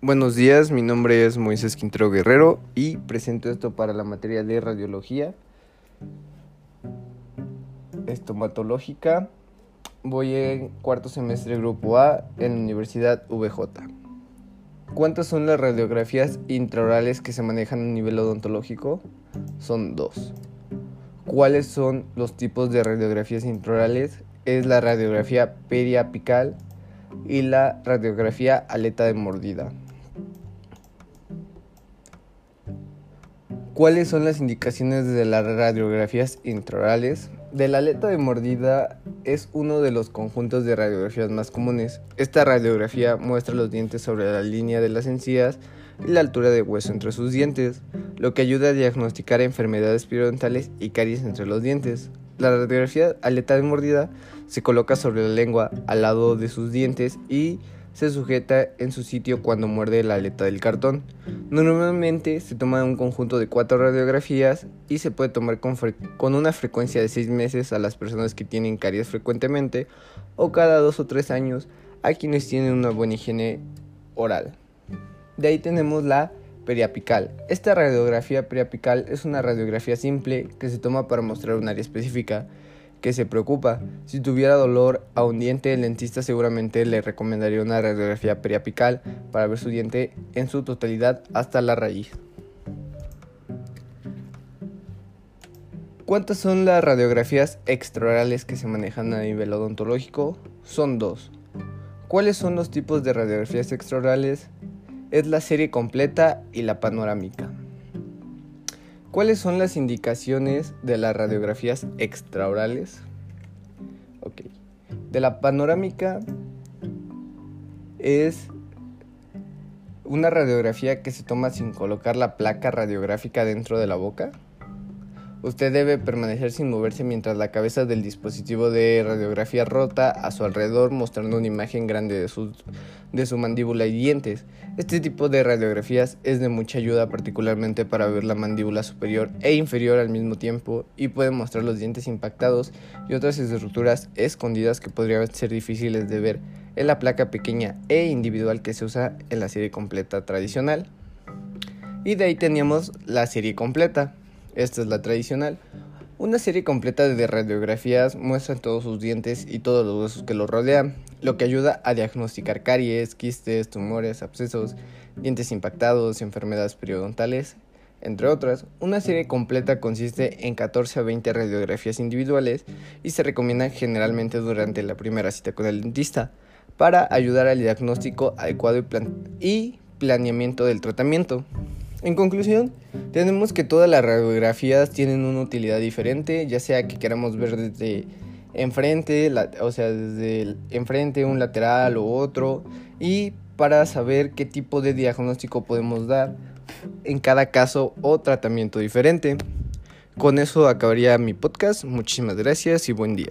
Buenos días, mi nombre es Moisés Quintero Guerrero y presento esto para la materia de radiología estomatológica. Voy en cuarto semestre grupo A en la Universidad VJ. ¿Cuántas son las radiografías intraorales que se manejan a nivel odontológico? Son dos. ¿Cuáles son los tipos de radiografías intraorales? Es la radiografía periapical y la radiografía aleta de mordida. ¿Cuáles son las indicaciones de las radiografías intraorales? De la aleta de mordida es uno de los conjuntos de radiografías más comunes. Esta radiografía muestra los dientes sobre la línea de las encías y la altura de hueso entre sus dientes, lo que ayuda a diagnosticar enfermedades periodontales y caries entre los dientes. La radiografía aleta de mordida se coloca sobre la lengua al lado de sus dientes y se sujeta en su sitio cuando muerde la aleta del cartón. Normalmente se toma un conjunto de cuatro radiografías y se puede tomar con, con, una frecuencia de seis meses a las personas que tienen caries frecuentemente o cada dos o tres años a quienes tienen una buena higiene oral. De ahí tenemos la periapical. Esta radiografía periapical es una radiografía simple que se toma para mostrar un área específica que se preocupa. Si tuviera dolor a un diente, el dentista seguramente le recomendaría una radiografía periapical para ver su diente en su totalidad hasta la raíz. ¿Cuántas son las radiografías extraorales que se manejan a nivel odontológico? Son dos. ¿Cuáles son los tipos de radiografías extraorales? Es la serie completa y la panorámica. ¿Cuáles son las indicaciones de las radiografías extraorales? Ok. De la panorámica es una radiografía que se toma sin colocar la placa radiográfica dentro de la boca. Usted debe permanecer sin moverse mientras la cabeza del dispositivo de radiografía rota a su alrededor mostrando una imagen grande de su, mandíbula y dientes. Este tipo de radiografías es de mucha ayuda particularmente para ver la mandíbula superior e inferior al mismo tiempo y puede mostrar los dientes impactados y otras estructuras escondidas que podrían ser difíciles de ver en la placa pequeña e individual que se usa en la serie completa tradicional. Y de ahí teníamos la serie completa. Esta es la tradicional. Una serie completa de radiografías muestra todos sus dientes y todos los huesos que los rodean, lo que ayuda a diagnosticar caries, quistes, tumores, abscesos, dientes impactados, enfermedades periodontales, entre otras. Una serie completa consiste en 14 a 20 radiografías individuales y se recomienda generalmente durante la primera cita con el dentista para ayudar al diagnóstico adecuado y, planeamiento del tratamiento. En conclusión, tenemos que todas las radiografías tienen una utilidad diferente, ya sea que queramos ver desde enfrente, o sea, desde enfrente, un lateral o otro, y para saber qué tipo de diagnóstico podemos dar en cada caso o tratamiento diferente. Con eso acabaría mi podcast. Muchísimas gracias y buen día.